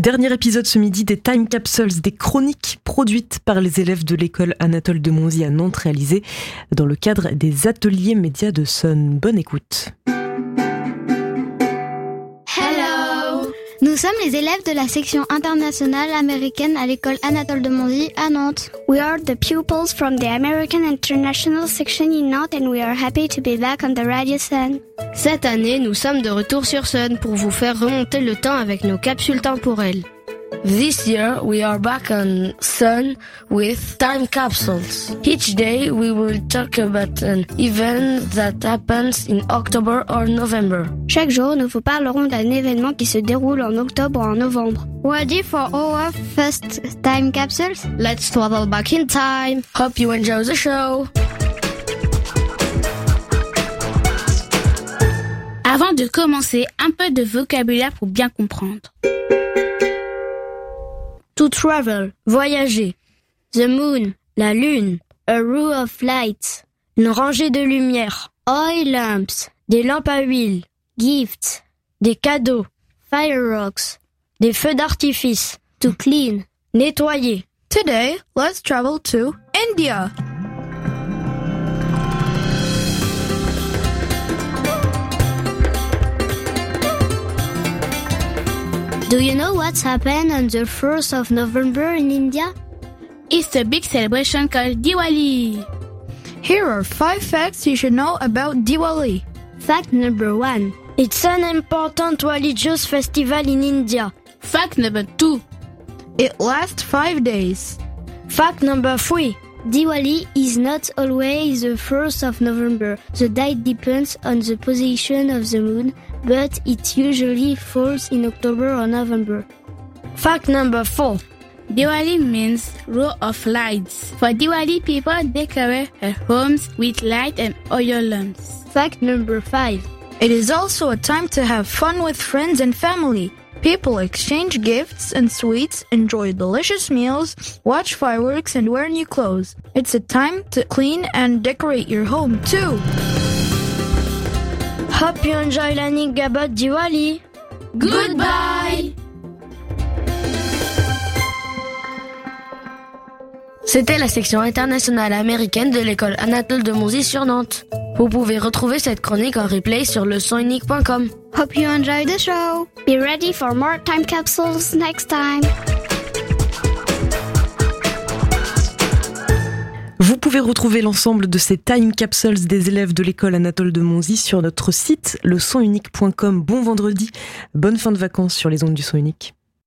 Dernier épisode ce midi des Time Capsules, des chroniques produites par les élèves de l'école Anatole de Monzy à Nantes, réalisées dans le cadre des ateliers médias de Sun. Bonne écoute. Sommes les élèves de la section internationale américaine à l'école Anatole de Monzy à Nantes. We are the pupils from the American International section in Nantes and we are happy to be back on the Radio Sun. Cette année, nous sommes de retour sur Sun pour vous faire remonter le temps avec nos capsules temporelles. This year we are back on Sun with time capsules. Each day we will talk about an event that happens in October or November. Chaque jour, nous vous parlerons d'un événement qui se déroule en octobre ou en novembre. Ready for our first time capsules? Let's travel back in time. Hope you enjoy the show. Avant de commencer, un peu de vocabulaire pour bien comprendre. To travel, voyager. The moon, la lune. A row of lights, une rangée de lumière. Oil lamps, des lampes à huile. Gifts, des cadeaux. Fireworks, des feux d'artifice. To clean, nettoyer. Today, let's travel to India. Do you know what's happened on the 1st of November in India? It's a big celebration called Diwali. Here are five facts you should know about Diwali. Fact number one. It's an important religious festival in India. Fact number two. It lasts five days. Fact number three. Diwali is not always the 1st of November. The date depends on the position of the moon, but it usually falls in October or November. Fact number four. Diwali means row of lights. For Diwali, people decorate their homes with light and oil lamps. Fact number five. It is also a time to have fun with friends and family. People exchange gifts and sweets, enjoy delicious meals, watch fireworks, and wear new clothes. It's a time to clean and decorate your home too. Hope you enjoy learning about Diwali. Goodbye! C'était la section internationale américaine de l'école Anatole de Monzy sur Nantes. Vous pouvez retrouver cette chronique en replay sur leçonunique.com. Hope you enjoy the show. Be ready for more time capsules next time. Vous pouvez retrouver l'ensemble de ces time capsules des élèves de l'école Anatole de Monzy sur notre site leçonunique.com. Bon vendredi, bonne fin de vacances sur les ondes du son unique.